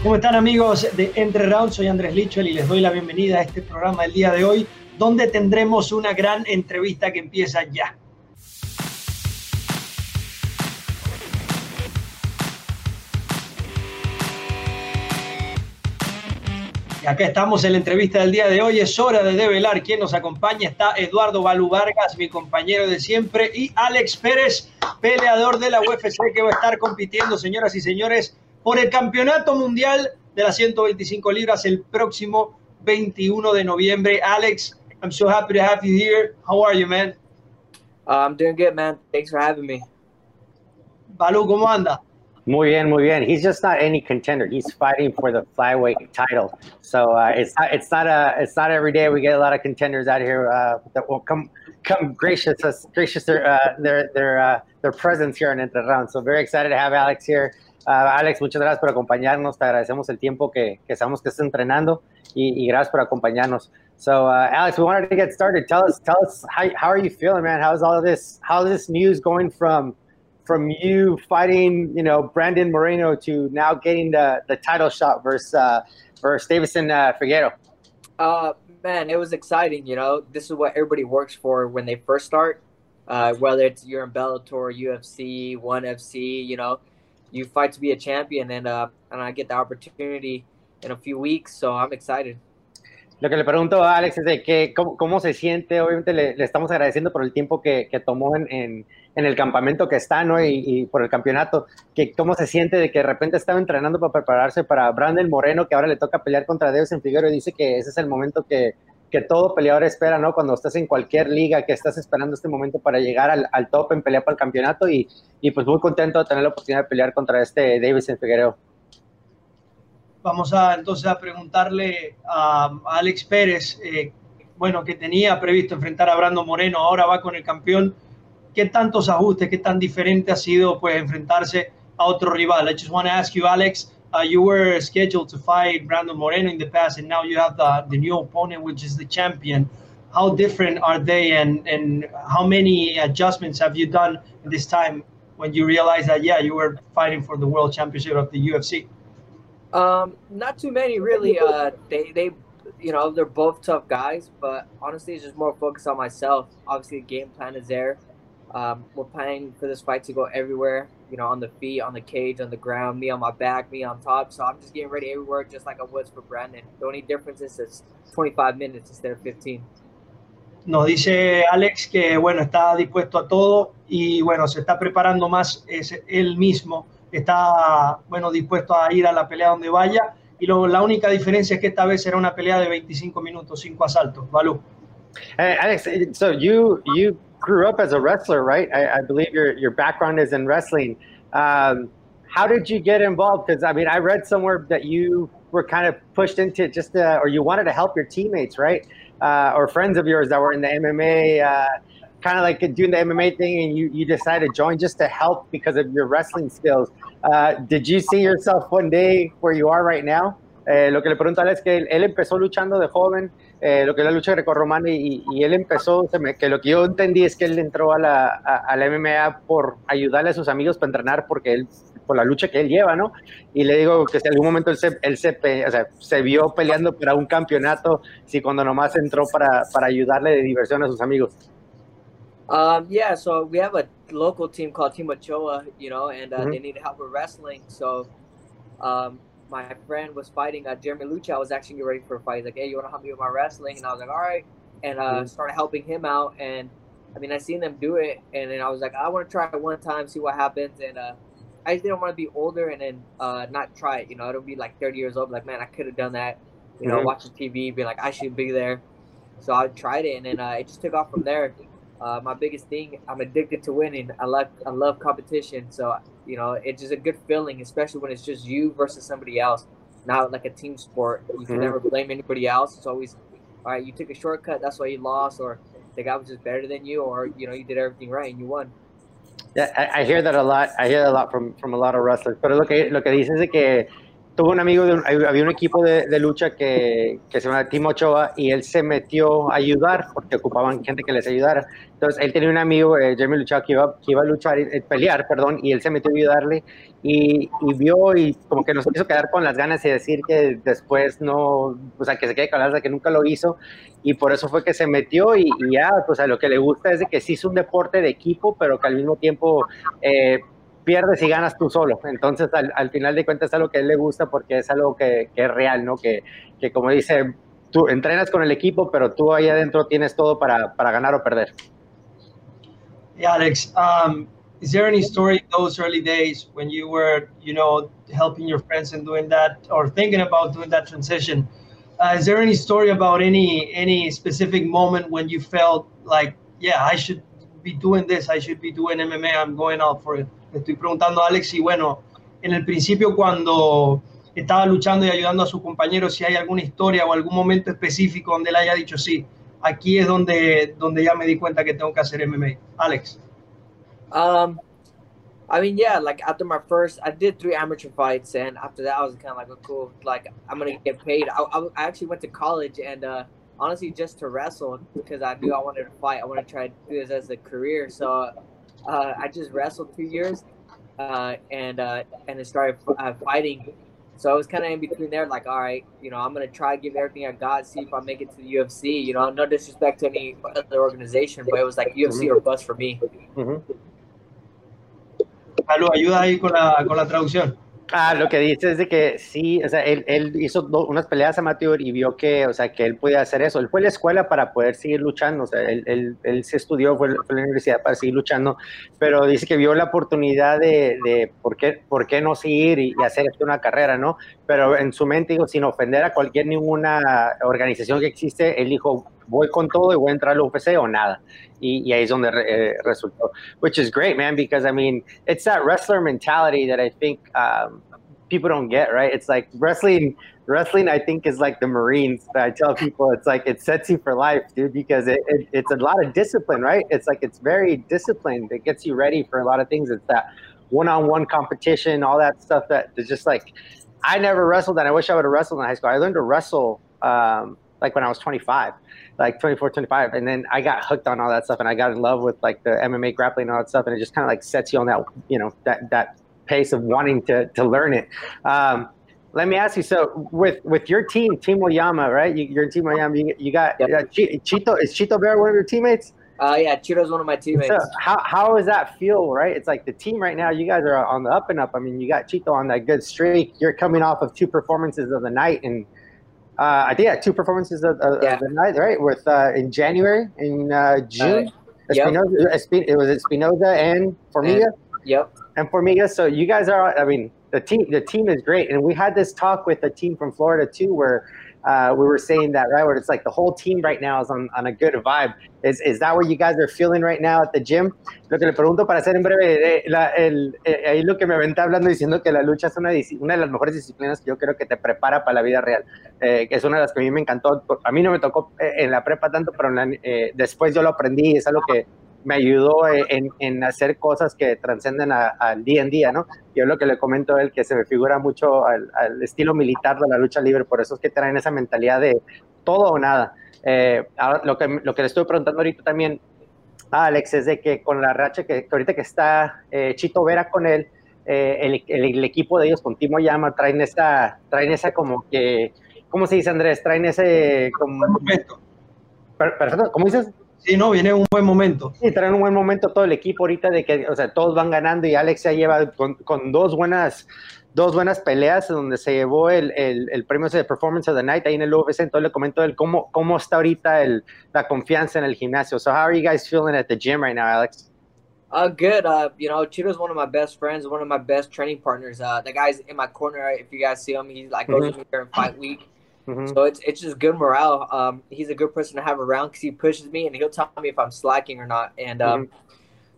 ¿Cómo están amigos de Entre Rounds? Soy Andrés Lichel y les doy la bienvenida a este programa del día de hoy, donde tendremos una gran entrevista que empieza ya. Y acá estamos en la entrevista del día de hoy. Es hora de develar quién nos acompaña. Está Eduardo Balú Vargas, mi compañero de siempre, y Alex Pérez, peleador de la UFC, que va a estar compitiendo, señoras y señores, por el Campeonato Mundial de las 125 libras el próximo 21 de noviembre. Alex, I'm so happy to have you here. How are you, man? Uh, I'm doing good, man. Thanks for having me. Balú, ¿cómo anda? Muy bien, muy bien. He's just not any contender. He's fighting for the flyweight title. So uh, it's not it's not a it's not every day we get a lot of contenders out here uh, that will come come gracious us gracious their uh, their their uh, their presence here in Entre Round. So very excited to have Alex here. Uh, Alex, muchas gracias por acompañarnos. Te agradecemos el tiempo que, que sabemos que estás entrenando y, y gracias por acompañarnos. So, uh, Alex, we wanted to get started. Tell us, tell us how, how are you feeling, man? How's all this? How's this news going from from you fighting, you know, Brandon Moreno to now getting the, the title shot versus uh, versus Davison uh, Figueroa? Uh, man, it was exciting. You know, this is what everybody works for when they first start. Uh, whether it's you're in Bellator, UFC, One FC, you know, you fight to be a champion, and uh, and I get the opportunity in a few weeks, so I'm excited. Lo que le pregunto a Alex es de que, cómo, cómo se siente. Obviamente le, le, estamos agradeciendo por el tiempo que, que tomó en, en, en, el campamento que está, ¿no? Y, y, por el campeonato. Que cómo se siente de que de repente estaba entrenando para prepararse para Brandon Moreno, que ahora le toca pelear contra en Figueroa dice que ese es el momento que, que todo peleador espera, ¿no? Cuando estás en cualquier liga, que estás esperando este momento para llegar al, top en pelear para el campeonato y, y, pues muy contento de tener la oportunidad de pelear contra este Davison Figueroa. Vamos a entonces a preguntarle a Alex Pérez, eh, bueno, que tenía previsto enfrentar a Brando Moreno, ahora va con el campeón. ¿Qué tantos ajustes, qué tan diferente ha sido pues enfrentarse a otro rival? I just want to ask you, Alex, uh, you were scheduled to fight Brandon Moreno in the past, and now you have the, the new opponent, which is the champion. How different are they, and, and how many adjustments have you done this time when you realize that, yeah, you were fighting for the world championship of the UFC? Um, not too many really. Uh, they they, you know, they're both tough guys, but honestly, it's just more focused on myself. Obviously, the game plan is there. Um, we're planning for this fight to go everywhere. You know, on the feet, on the cage, on the ground, me on my back, me on top. So I'm just getting ready everywhere, just like I was for Brandon. The only difference is it's 25 minutes instead of 15. Nos dice Alex que bueno está dispuesto a todo y bueno se está preparando más es él mismo está bueno dispuesto a ir a la pelea donde vaya y lo, la única diferencia es que esta vez será una pelea de 25 minutos, cinco asaltos. Balú. Hey, Alex, so you you grew up as a wrestler, right? I, I believe your your background is in wrestling. Um, how did you get involved? Because I mean, I read somewhere that you were kind of pushed into just uh, or you wanted to help your teammates, right? Uh, or friends of yours that were in the MMA. Uh, kind of like doing the MMA thing and you, you decided to join just to help because of your wrestling skills. Uh, did you see yourself one day where you are right now? Eh, lo que le pregunto a él es que él, él empezó luchando de joven, eh, lo que es la lucha grecorromana, y, y él empezó, se me, que lo que yo entendí es que él entró a la, a, a la MMA por ayudarle a sus amigos para entrenar, porque él, por la lucha que él lleva, ¿no? Y le digo que si algún momento él se, él se, o sea, se vio peleando para un campeonato, si cuando nomás entró para, para ayudarle de diversión a sus amigos. Um, yeah, so we have a local team called Team Ochoa, you know, and uh, they need help with wrestling. So um, my friend was fighting uh, Jeremy Lucha. I was actually getting ready for a fight. He's like, hey, you want to help me with my wrestling? And I was like, all right. And uh, started helping him out. And I mean, I seen them do it. And then I was like, I want to try it one time, see what happens. And uh, I just didn't want to be older and then uh, not try it. You know, it'll be like 30 years old. Like, man, I could have done that. You know, Mhm. watching TV, being like, I should be there. So I tried it. And then uh, it just took off from there. Uh, my biggest thing, I'm addicted to winning. I love I love competition. So you know, it's just a good feeling, especially when it's just you versus somebody else. Not like a team sport. You can Mhm. never blame anybody else. It's always all right. You took a shortcut, that's why you lost, or the guy was just better than you, or you know, you did everything right and you won. Yeah, I, I hear that a lot. I hear that a lot from, from a lot of wrestlers. Pero lo que, lo que dices es que tuvo un amigo, de había un equipo de, de, lucha que, que se llama Timo Ochoa y él se metió a ayudar porque ocupaban gente que les ayudara. Entonces él tenía un amigo, eh, Jeremy Luchado, que iba, que iba a luchar, eh, pelear, perdón, y él se metió a ayudarle y, y, vio y como que nos hizo quedar con las ganas y decir que después no, o sea, que se quede las que nunca lo hizo y por eso fue que se metió y, y ya, pues a lo que le gusta es de que sí es un deporte de equipo, pero que al mismo tiempo... Eh, pierdes y ganas tú solo. Entonces, al, al, final de cuentas, es algo que a él le gusta porque es algo que, que es real, ¿no? Que, que, como dice, tú entrenas con el equipo, pero tú ahí adentro tienes todo para, para ganar o perder. Yeah, Alex, um, is there any story those early days when you were, you know, helping your friends and doing that or thinking about doing that transition? Uh, is there any story about any any specific moment when you felt like, yeah, I should be doing this, I should be doing MMA, I'm going out for it? Le estoy preguntando a Alex y bueno, en el principio cuando estaba luchando y ayudando a su compañero, si hay alguna historia o algún momento específico donde él haya dicho, sí, aquí es donde, donde ya me di cuenta que tengo que hacer MMA. Alex. Um, I mean, yeah, like after my first, I did three amateur fights, and after that, I was kind of like, oh, cool, like I'm gonna get paid. I, I, I actually went to college, and uh, honestly, just to wrestle because I knew I wanted to fight. I want to try to do this as a career. So uh, I just wrestled two years, uh, and uh, and then started uh, fighting. So I was kind of in between there, like, all right, you know, I'm gonna try to give everything I got, see if I make it to the UFC. You know, no disrespect to any other organization, but it was like UFC mm-hmm. or bust for me. Mm-hmm. Aló, ayuda ahí con la, con la traducción. Ah, lo que dice es de que sí, o sea, él, él hizo unas peleas amateur y vio que, o sea, que él podía hacer eso. Él fue a la escuela para poder seguir luchando, o sea, él, él, se estudió, fue, fue, a la universidad para seguir luchando, pero dice que vio la oportunidad de, de por, qué, por qué no seguir y, y hacer esto una carrera, ¿no? Pero en su mente, digo, sin ofender a cualquier ninguna organización que existe, él dijo, voy con todo y voy a entrar al UFC o nada. Y, y ahí es donde eh, resultó. Which is great, man, because I mean, it's that wrestler mentality that I think um, people don't get, right? It's like wrestling, wrestling, I think is like the Marines. I tell people it's like it sets you for life, dude, because it, it, it's a lot of discipline, right? It's like it's very disciplined. It gets you ready for a lot of things. It's that one-on-one competition, all that stuff that is just like I never wrestled and I wish I would have wrestled in high school. I learned to wrestle um, like when I was 25 like 24, 25. And then I got hooked on all that stuff and I got in love with like the MMA grappling and all that stuff. And it just kind of like sets you on that, you know, that, that pace of wanting to, to learn it. Um, let me ask you, so with, with your team, Team Oyama, right? You, your team Oyama, you, you got yep. uh, Chito, is Chito Vera one of your teammates? Uh, yeah, Chito's one of my teammates. So how, how does that feel, right? It's like the team right now, you guys are on the up and up. I mean, you got Chito on that good streak. You're coming off of two performances of the night and uh, I think yeah, two performances of, of, yeah. of, the night, right? With uh, in January, in uh, June, uh, Espinosa, yep. it was Espinosa and Formiga. And, yep. And Formiga. So you guys are. I mean, the team. The team is great, and we had this talk with the team from Florida too, where uh, we were saying that right, where it's like the whole team right now is on, on a good vibe. Is, is that what you guys are feeling right now at the gym? Lo que le pregunto para hacer en breve, eh, la, el, eh, ahí lo que me aventé hablando diciendo que la lucha es una, una de las mejores disciplinas que yo creo que te prepara para la vida real. Eh, es una de las que a mí me encantó. A mí no me tocó eh, en la prepa tanto, pero la, eh, después yo lo aprendí. Es algo que me ayudó en, en hacer cosas que trascenden al día en día, ¿no? Yo lo que le comento a él, que se me figura mucho al, al, estilo militar de la lucha libre, por eso es que traen esa mentalidad de todo o nada. Eh, ahora, lo, que, lo que le estoy preguntando ahorita también a Alex es de que con la racha que, que ahorita que está eh, Chito Vera con él, eh, el, el, el, equipo de ellos con Timo Llama traen esa, traen esa como que, ¿cómo se dice Andrés? Traen ese como... Perfecto, ¿cómo dices? Sí, no, viene un buen momento. Sí, traen un buen momento todo el equipo ahorita de que, o sea, todos van ganando y Alex ya lleva con, con dos buenas dos buenas peleas donde se llevó el, el, el, premio de Performance of the Night ahí en el UFC, entonces le comento él cómo, cómo está ahorita el, la confianza en el gimnasio. So how are you guys feeling at the gym right now, Alex? Uh, good. Uh, you know, Chito's one of my best friends, one of my best training partners. Uh, the guy's in my corner. If you guys see him, he's like goes mm-hmm. with me during fight week. Mm-hmm. So it's it's just good morale. Um, he's a good person to have around because he pushes me and he'll tell me if I'm slacking or not. And um, mm-hmm.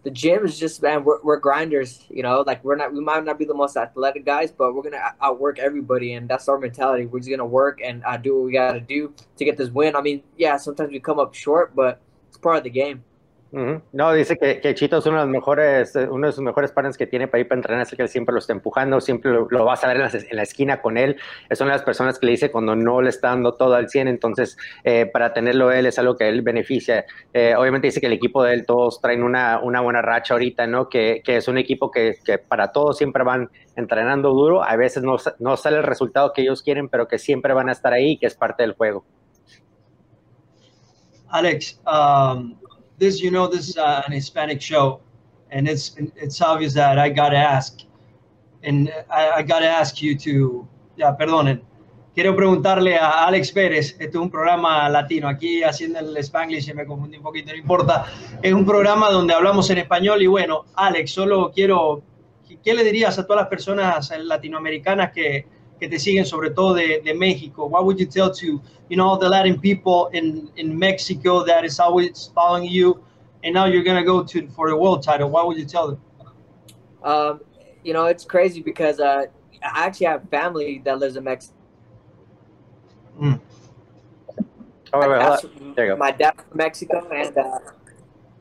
the gym is just man, we're, we're grinders. You know, like we're not we might not be the most athletic guys, but we're gonna outwork everybody, and that's our mentality. We're just gonna work and uh, do what we gotta do to get this win. I mean, yeah, sometimes we come up short, but it's part of the game. No, dice que, que, Chito es uno de los mejores, eh, uno de sus mejores partners que tiene para ir para entrenar, es que él siempre lo está empujando, siempre lo, vas a ver en la, esquina con él. Es una de las personas que le dice cuando no le está dando todo al 100, entonces eh, para tenerlo él es algo que él beneficia. Eh, obviamente dice que el equipo de él todos traen una, una buena racha ahorita, ¿no? Que, que es un equipo que, que, para todos siempre van entrenando duro, a veces no, no sale el resultado que ellos quieren, pero que siempre van a estar ahí y que es parte del juego. Alex, um, this, you know, this is uh, an Hispanic show, and it's it's obvious that I gotta ask, and I, I gotta ask you to, ya, perdonen. Quiero preguntarle a Alex Pérez, este es un programa latino, aquí haciendo el Spanglish y me confundí un poquito, no importa, es un programa donde hablamos en español y bueno, Alex, solo quiero, ¿qué le dirías a todas las personas latinoamericanas que, que te siguen, sobre todo de, de México? What would you tell to, you know, the Latin people in, in Mexico that is always following you, and now you're gonna go to for the world title? What would you tell them? Um, you know, it's crazy because uh, I actually have family that lives in Mexico. Mm. Oh, wait, wait, there you go. My dad's from Mexico, and uh,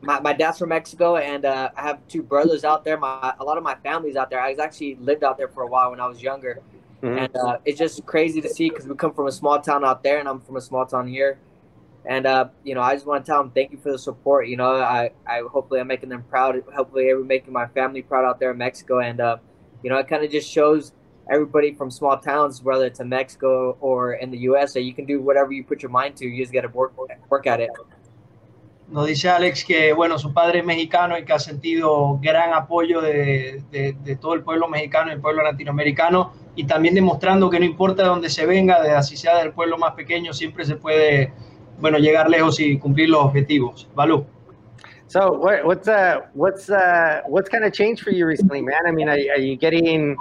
my, my dad's from Mexico, and uh, I have two brothers out there. My a lot of my family's out there. I was actually lived out there for a while when I was younger, Mm-hmm. And uh, it's just crazy to see because we come from a small town out there, and I'm from a small town here. And uh, you know, I just want to tell them thank you for the support. You know, I, I hopefully I'm making them proud. Hopefully, I'm making my family proud out there in Mexico. And uh, you know, it kind of just shows everybody from small towns, whether it's in Mexico or in the U.S., that you can do whatever you put your mind to. You just got to work work at it. Nos dice Alex que, bueno, su padre es mexicano y que ha sentido gran apoyo de, de, de todo el pueblo mexicano y el pueblo latinoamericano y también demostrando que no importa de dónde se venga, de así sea del pueblo más pequeño, siempre se puede, bueno, llegar lejos y cumplir los objetivos. Balú. So what, what's uh what's uh what's kind of changed for you recently, man? I mean, are, are you getting?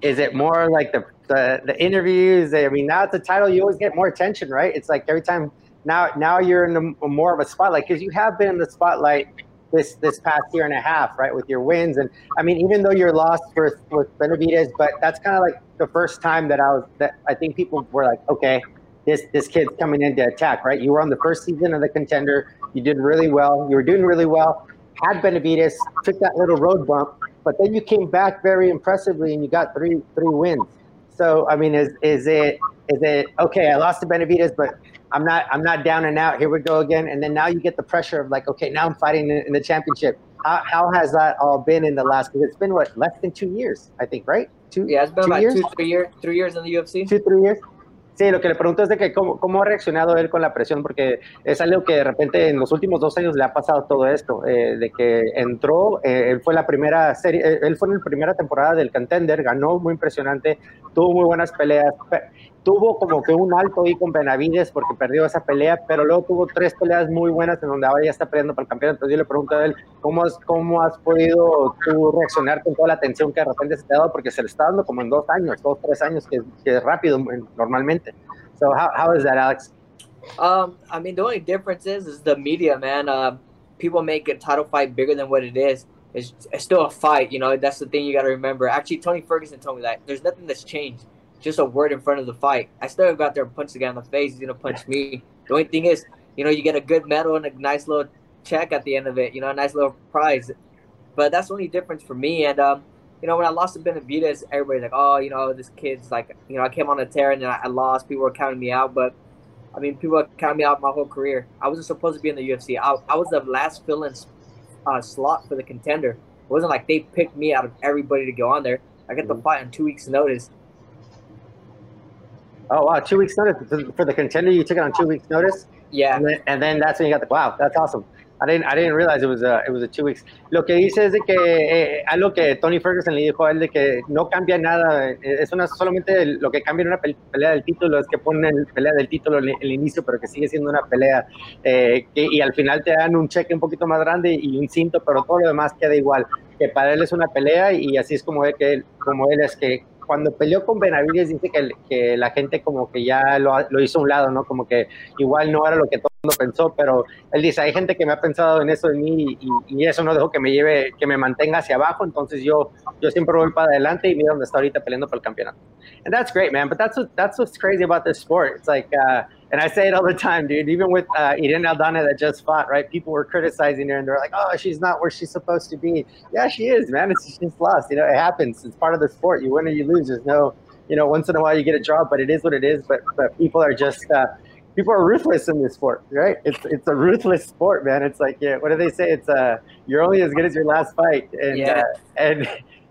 Is it more like the, the the interviews? I mean, now it's a title, you always get more attention, right? It's like every time now now you're in a, more of a spotlight because you have been in the spotlight this this past year and a half, right, with your wins. And I mean, even though you're lost with with Benavidez, but that's kind of like the first time that I was that I think people were like, okay, this this kid's coming in to attack, right? You were on the first season of the contender. You did really well. You were doing really well. Had Benavidez, took that little road bump, but then you came back very impressively and you got three three wins. So I mean, is is it is it okay? I lost to Benavidez, but I'm not I'm not down and out. Here we go again. And then now you get the pressure of like, okay, now I'm fighting in, the championship. How, how has that all been in the last? Because it's been what less than two years, I think, right? Two. Yeah, it's been two about years? two, three years, three years in the UFC. Two, three years. Sí, lo que le pregunto es de que cómo, cómo, ha reaccionado él con la presión, porque es algo que de repente en los últimos dos años le ha pasado todo esto, eh, de que entró, eh, él fue la primera serie, eh, él fue en la primera temporada del Contender, ganó muy impresionante, tuvo muy buenas peleas, tuvo como que un alto ahí con Benavides porque perdió esa pelea, pero luego tuvo tres peleas muy buenas en donde ahora ya está peleando para el campeonato. Entonces yo le pregunto a él, ¿cómo has, cómo has podido tú reaccionar con toda la atención que de repente se te ha dado? Porque se le está dando como en dos años, dos, tres años, que, que es rápido normalmente. So how, how is that, Alex? Um, I mean, the only difference is, is the media, man. Uh, people make a title fight bigger than what it is. It's, it's still a fight, you know. That's the thing you got to remember. Actually, Tony Ferguson told me that there's nothing that's changed just a word in front of the fight. I still got there and punched the guy in the face. He's gonna punch me. The only thing is, you know, you get a good medal and a nice little check at the end of it. You know, a nice little prize. But that's the only difference for me. And um, you know, when I lost to Benavidez, everybody's like, "Oh, you know, this kid's like, you know, I came on a tear and then I lost. People were counting me out, but." I mean, people were counting me out my whole career. I wasn't supposed to be in the UFC. I, I was the last fill-in uh, slot for the contender. It wasn't like they picked me out of everybody to go on there. I got the mm-hmm. fight on two weeks' notice, Oh wow, two weeks notice for the contender. You took it on two weeks notice. Yeah, and then, and then that's when you got the wow. That's awesome. I didn't, I didn't realize it was a, it was a two weeks. Lo que dice es de que eh, algo que Tony Ferguson le dijo a él de que no cambia nada, es una solamente lo que cambia en una pelea del título es que ponen pelea del título en el inicio, pero que sigue siendo una pelea eh, que, y al final te dan un cheque un poquito más grande y un cinto, pero todo lo demás queda igual. Que para él es una pelea y así es como, que él, como él es que cuando peleó con Benavides dice que, que la gente como que ya lo, lo, hizo a un lado, ¿no? Como que igual no era lo que todos pensó, pero él dice, hay gente que me ha pensado en eso mí y, y, eso no dejó que me lleve, que me mantenga hacia abajo, entonces yo, yo siempre voy para adelante y mira dónde está ahorita peleando por el campeonato. And that's great, man, but that's, what, that's what's crazy about this sport. It's like, uh, and I say it all the time, dude, even with uh, Irene Aldana that just fought, right? People were criticizing her and they're like, oh, she's not where she's supposed to be. Yeah, she is, man. It's, she's lost. You know, it happens. It's part of the sport. You win or you lose. There's no, you know, once in a while you get a draw, but it is what it is. But, but people are just, uh, people are ruthless in this sport, right? It's it's a ruthless sport, man. It's like yeah, what do they say? It's uh you're only as good as your last fight, and yeah. uh, and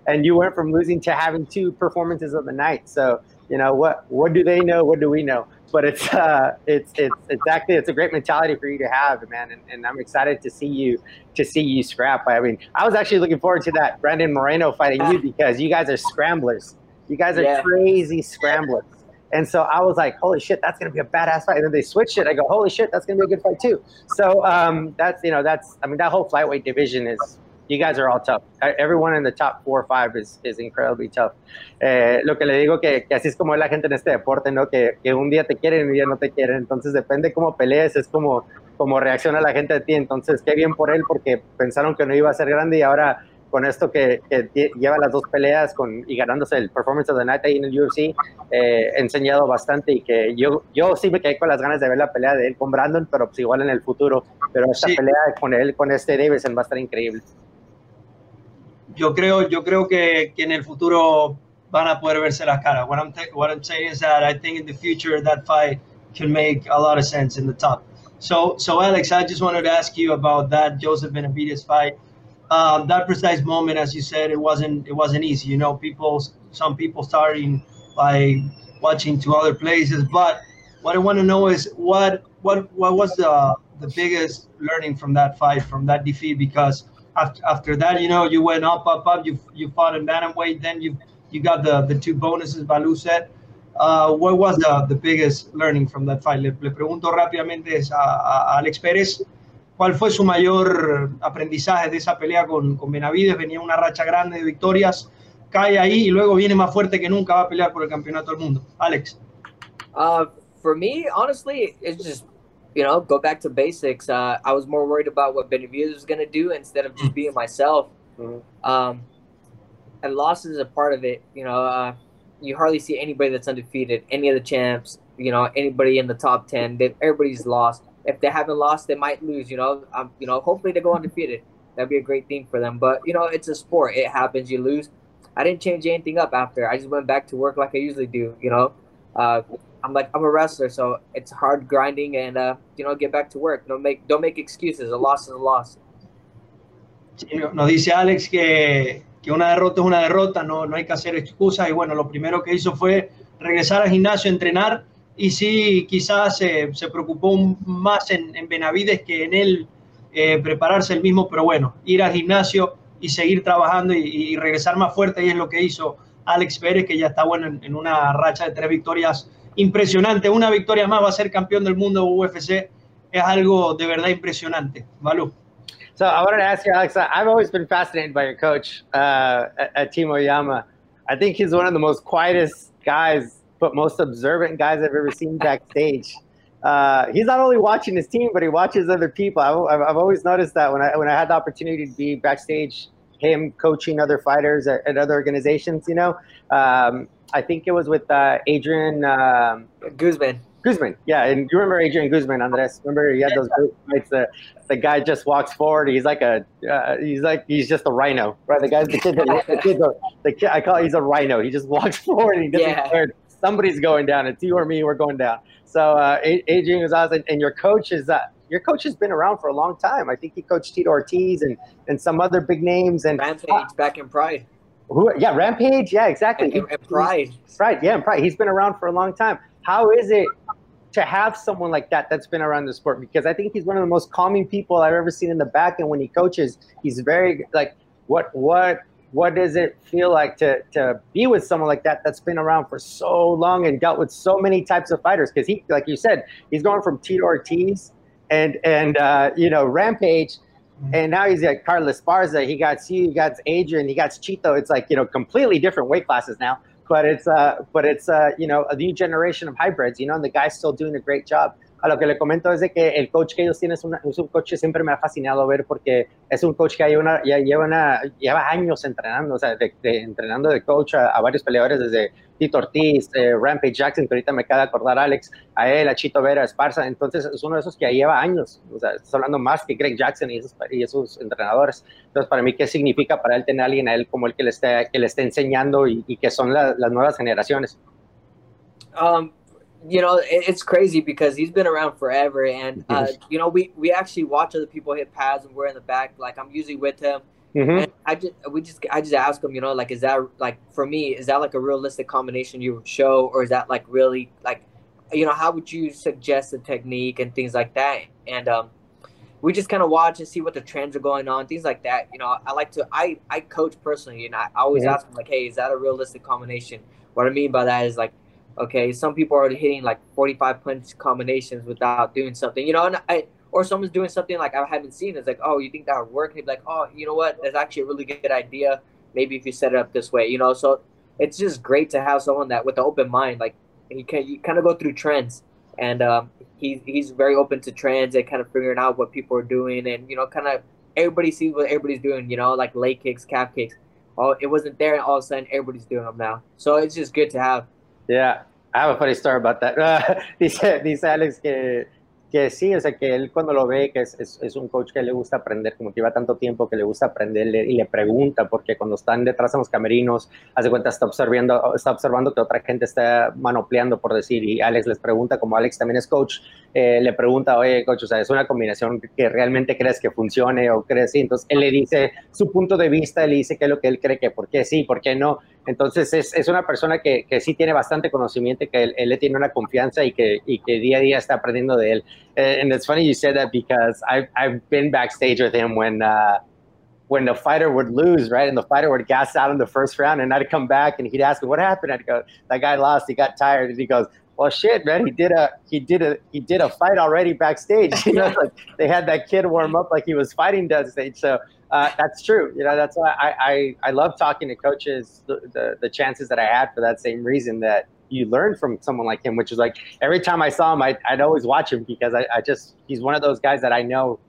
and you went from losing to having two performances of the night. So you know what what do they know? What do we know? But it's uh it's it's exactly it's a great mentality for you to have, man. And, and I'm excited to see you to see you scrap. I mean, I was actually looking forward to that Brandon Moreno fighting you because you guys are scramblers. You guys are yeah. crazy scramblers. And so I was like, holy shit, that's to be a badass fight. And then they switched it. I go, holy shit, that's to be a good fight too. So um, that's, you know, that's, I mean, that whole flyweight division is, you guys are all tough. Everyone in the top four or five is, is incredibly tough. Eh, lo que le digo que, que así es como la gente en este deporte, ¿no? Que, que un día te quieren y un día no te quieren. Entonces depende cómo pelees, es como, como reacciona la gente a ti. Entonces, qué bien por él porque pensaron que no iba a ser grande y ahora con esto que, que, lleva las dos peleas con, y ganándose el Performance of the Night ahí en el UFC, eh, he enseñado bastante y que yo, yo sí me quedé con las ganas de ver la pelea de él con Brandon, pero pues igual en el futuro. Pero esta sí. pelea con él, con este Davidson va a estar increíble. Yo creo, yo creo que, que en el futuro van a poder verse las caras. What I'm, what I'm saying is that I think in the future that fight can make a lot of sense in the top. So, so Alex, I just wanted to ask you about that Joseph Benavides fight. Uh, that precise moment, as you said, it wasn't it wasn't easy. You know, people some people starting by watching to other places, but what I want to know is what what what was the the biggest learning from that fight, from that defeat? Because after after that, you know, you went up, up, up. You you fought in bantamweight, then you you got the the two bonuses. Balu said. Uh, what was the, the biggest learning from that fight? Le, le pregunto rápidamente a, a Alex Pérez. ¿Cuál fue su mayor aprendizaje de esa pelea con, con Benavidez? Venía una racha grande de victorias, cae ahí y luego viene más fuerte que nunca, va a pelear por el campeonato del mundo. Alex. Uh, for me, honestly, it's just, you know, go back to basics. Uh, I was more worried about what Benavidez was going to do instead of just mm. being myself. Mm-hmm. Um, and losses is a part of it. You know, uh, you hardly see anybody that's undefeated. Any of the champs, you know, anybody in the top 10, everybody's lost if they haven't lost, they might lose. You know, um, you know, hopefully they go undefeated. That'd be a great thing for them. But you know, it's a sport. It happens. You lose. I didn't change anything up after. I just went back to work like I usually do. You know, uh, I'm like I'm a wrestler, so it's hard grinding and uh, you know get back to work. Don't make don't make excuses. A loss is a loss. Nos dice Alex que, que una derrota es una derrota, no, no hay que hacer excusas y bueno, lo primero que hizo fue regresar al gimnasio, entrenar y sí, quizás se preocupó más en, en, Benavides que en él eh, prepararse el mismo, pero bueno, ir al gimnasio y seguir trabajando y, regresar más fuerte, y es lo que hizo Alex Pérez, que ya está bueno en, una racha de tres victorias impresionante. Una victoria más va a ser campeón del mundo UFC, es algo de verdad impresionante. Malú. So I wanted to ask you, Alex, I've always been fascinated by your coach uh, at, at. I think he's one of the most quietest guys but most observant guys I've ever seen backstage. Uh, he's not only watching his team, but he watches other people. I've, I've, always noticed that when I when I had the opportunity to be backstage, him coaching other fighters at, at other organizations. You know, um, I think it was with uh, Adrian um, Guzman. Guzman, yeah, and you remember Adrian Guzman, Andres? Remember he had those great fights. The, the guy just walks forward. He's like a, uh, he's like he's just a rhino, right? The guy's the kid, the, the kid, the, the kid. I call it, he's a rhino. He just walks forward and he doesn't yeah. care somebody's going down. It's you or me. We're going down. So uh, Adrian was awesome, and your coach is uh, your coach has been around for a long time. I think he coached Tito Ortiz and and some other big names and Rampage uh, back in Pride. Who? Yeah, Rampage. Yeah, exactly. And, and Pride. Pride. Yeah, and Pride. He's been around for a long time. How is it to have someone like that that's been around the sport? Because I think he's one of the most calming people I've ever seen in the back, and when he coaches, he's very like what what what does it feel like to to be with someone like that that's been around for so long and dealt with so many types of fighters? Because he, like you said, he's going from Tito Ortiz and and uh, you know Rampage, mm-hmm. and now he's got Carla Esparza. He got you, he got Adrian, he got Chito. It's like you know completely different weight classes now. But it's uh, but it's uh, you know a new generation of hybrids. You know, and the guy's still doing a great job. A lo que le comento es de que el coach que ellos tienen es, un coach que siempre me ha fascinado ver porque es un coach que hay una, lleva, años entrenando, o sea, de, entrenando de coach a, varios peleadores desde Tito Ortiz, eh, Rampage Jackson, que ahorita me acaba de acordar Alex, a él, a Chito Vera, a Esparza, entonces es uno de esos que ya lleva años, o sea, estás hablando más que Greg Jackson y esos, entrenadores. Entonces, para mí, ¿qué significa para él tener a alguien a él como el que le esté, que le esté enseñando y, y que son las nuevas generaciones? Um, you know, it's crazy because he's been around forever, and uh, you know, we we actually watch other people hit pads, and we're in the back. Like I'm usually with him, mm-hmm. and I just we just I just ask him, you know, like is that like for me, is that like a realistic combination you would show, or is that like really like, you know, how would you suggest the technique and things like that, and um. We just kind of watch and see what the trends are going on, things like that. You know, I like to. I I coach personally, and I, I always mm-hmm. ask him like, "Hey, is that a realistic combination?" What I mean by that is like, Okay, some people are hitting like 45 punch combinations without doing something, you know, and I or someone's doing something like I haven't seen. It's like, oh, you think that would work? And be like, oh, you know what? That's actually a really good idea. Maybe if you set it up this way, you know. So it's just great to have someone that with an open mind, like he can you kind of go through trends, and um, he's he's very open to trends and kind of figuring out what people are doing, and you know, kind of everybody sees what everybody's doing, you know, like leg kicks, calf kicks. Oh, it wasn't there, and all of a sudden everybody's doing them now. So it's just good to have. Yeah, I have a funny story about that. dice, dice Alex que que sí, o sea, que él cuando lo ve, que es, es, un coach que le gusta aprender, como que lleva tanto tiempo que le gusta aprender y le pregunta, porque cuando están detrás de los camerinos, hace cuenta, está observando, está observando que otra gente está manopleando, por decir, y Alex les pregunta, como Alex también es coach, eh, le pregunta, oye, coach, o sea, es una combinación que realmente crees que funcione o crees sí, entonces él le dice su punto de vista, él le dice qué es lo que él cree que por qué sí, por qué no, entonces es, es una persona que, que, sí tiene bastante conocimiento, que él, él, le tiene una confianza y que, y que día a día está aprendiendo de él. And it's funny you said that because I've, I've been backstage with him when, uh, when the fighter would lose, right? And the fighter would gas out in the first round, and I'd come back and he'd ask me, What happened? I'd go, That guy lost, he got tired. And he goes, well shit man he did a he did a he did a fight already backstage you know like they had that kid warm up like he was fighting backstage so uh, that's true. You know that's why I, I i love talking to coaches the, the, the chances that i had for that same reason that you learn from someone like him which is like every time i saw him I, i'd always watch him because I, I just he's one of those guys that i know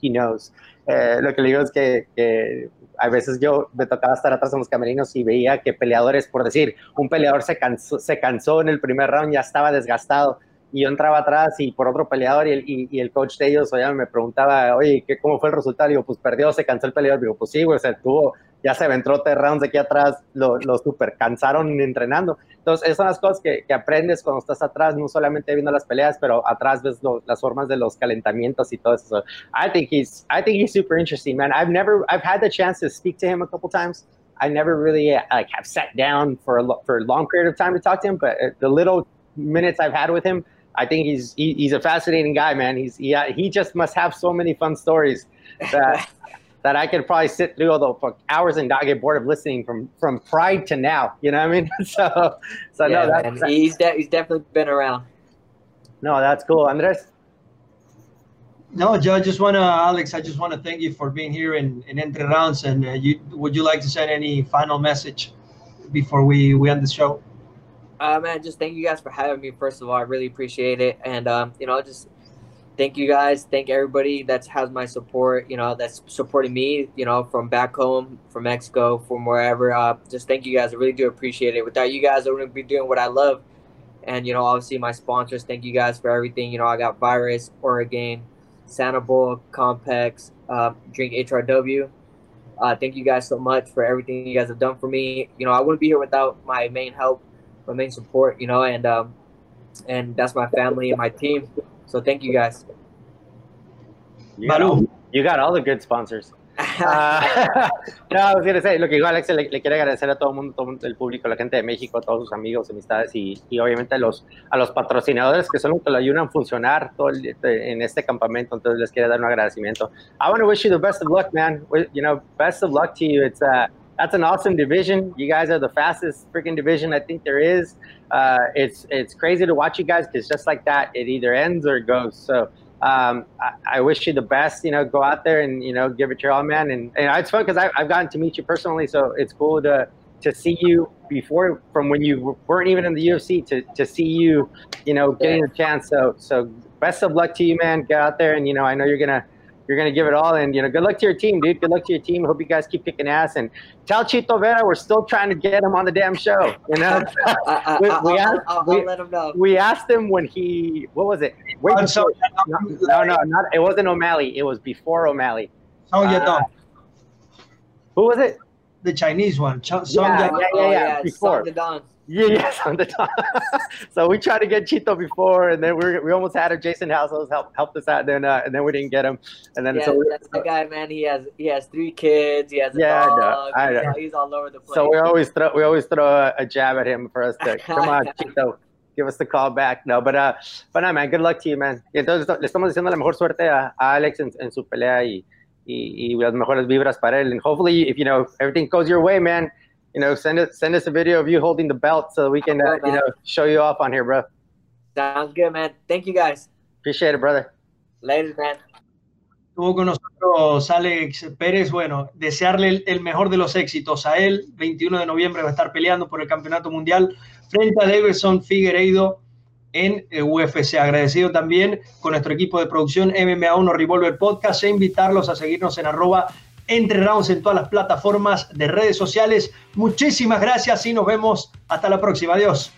he knows. Eh, lo que le digo es que, que a veces yo me tocaba estar atrás en los camerinos y veía que peleadores, por decir, un peleador se cansó, se cansó en el primer round, ya estaba desgastado, y yo entraba atrás y por otro peleador y el, y, el coach de ellos oye, me preguntaba, oye, ¿qué, ¿cómo fue el resultado? Y digo, pues perdió, se cansó el peleador. Digo, pues sí, güey, o sea, tuvo, ya se aventó tres rounds de aquí atrás, lo, lo super cansaron entrenando. Entonces, esas son las cosas que, que, aprendes cuando estás atrás, no solamente viendo las peleas, pero atrás ves lo, las formas de los calentamientos y todo eso. So, I think he's, I think he's super interesting, man. I've never, I've had the chance to speak to him a couple times. I never really like have sat down for a, for a long period of time to talk to him, but uh, the little minutes I've had with him, I think he's he, he's a fascinating guy, man. He's he, he just must have so many fun stories that that I could probably sit through although for hours and not get bored of listening from from Pride to now. You know what I mean? so so yeah, no, that's, he's de- he's definitely been around. No, that's cool, Andres. No, Joe, I just want to, Alex, I just want to thank you for being here in, in Entre Rounds. And uh, you, would you like to send any final message before we, we end the show? Uh, man, just thank you guys for having me. First of all, I really appreciate it, and um, you know, just thank you guys. Thank everybody that has my support. You know, that's supporting me. You know, from back home, from Mexico, from wherever. Uh, just thank you guys. I really do appreciate it. Without you guys, I wouldn't be doing what I love. And you know, obviously my sponsors. Thank you guys for everything. You know, I got Virus, Oregon, Sanabul, Compex, uh, Drink HRW. Uh, thank you guys so much for everything you guys have done for me. You know, I wouldn't be here without my main help my main support, you know, and um, and that's my family and my team. So thank you guys. You got, all, you got all the good sponsors. Uh, no, I was gonna say, lo que Alex le, le, quiere agradecer a todo el mundo, todo el público, la gente de México, todos sus amigos, amistades y, y obviamente a los, a los patrocinadores que son los que lo ayudan a funcionar todo el, en este campamento. Entonces les quiero dar un agradecimiento. I want to wish you the best of luck, man. You know, best of luck to you. It's uh, that's an awesome division. You guys are the fastest freaking division I think there is. Uh, it's it's crazy to watch you guys because just like that, it either ends or it goes. So um, I, I, wish you the best. You know, go out there and you know give it your all, man. And, and it's fun because I've gotten to meet you personally, so it's cool to to see you before from when you weren't even in the UFC to to see you, you know, getting a chance. So so best of luck to you, man. Get out there, and you know, I know you're gonna you're gonna give it all, and you know, good luck to your team, dude. Good luck to your team. Hope you guys keep kicking ass, and tell Chito Vera we're still trying to get him on the damn show. You know, I, we, I, we I'll, asked, I'll, we, I'll let him know. we asked him when he what was it? Wait, On Song no, no, no, not it wasn't O'Malley. It was before O'Malley. Song Uh, Who was it? the Chinese one. Ch- Song Yeah, Yadong. yeah, oh, yeah, yeah, before. Song the Don. Yeah, yes, on the top. so we tried to get Chito before, and then we we almost had him. Jason Households helped helped us out, then uh, and then we didn't get him, and then Yeah, so that's the guy, man. He has he has three kids. He has a Yeah, I know, dog. I he's, know. all- he's all over the place. so we always throw we always throw a, a jab at him for us to come on Chito, give us the call back. No, but uh, but no, man, good luck to you, man. Y entonces le estamos deseando la mejor suerte a, a Alex en, en su pelea y, y y las mejores vibras para él. And hopefully, if you know everything goes your way, man, you know send us send us a video of you holding the belt so we can uh, you know show you off on here, bro. Sounds good, man. Thank you guys. Appreciate it, brother. Later, man. Estuvo con nosotros Alex Pérez. Bueno, desearle el, el mejor de los éxitos a él. 21 de noviembre va a estar peleando por el campeonato mundial frente a Davidson Figueiredo en eh, UFC. Agradecido también con nuestro equipo de producción MMA1 Revolver Podcast e invitarlos a seguirnos en arroba entre rounds en todas las plataformas de redes sociales. Muchísimas gracias y nos vemos hasta la próxima. Adiós.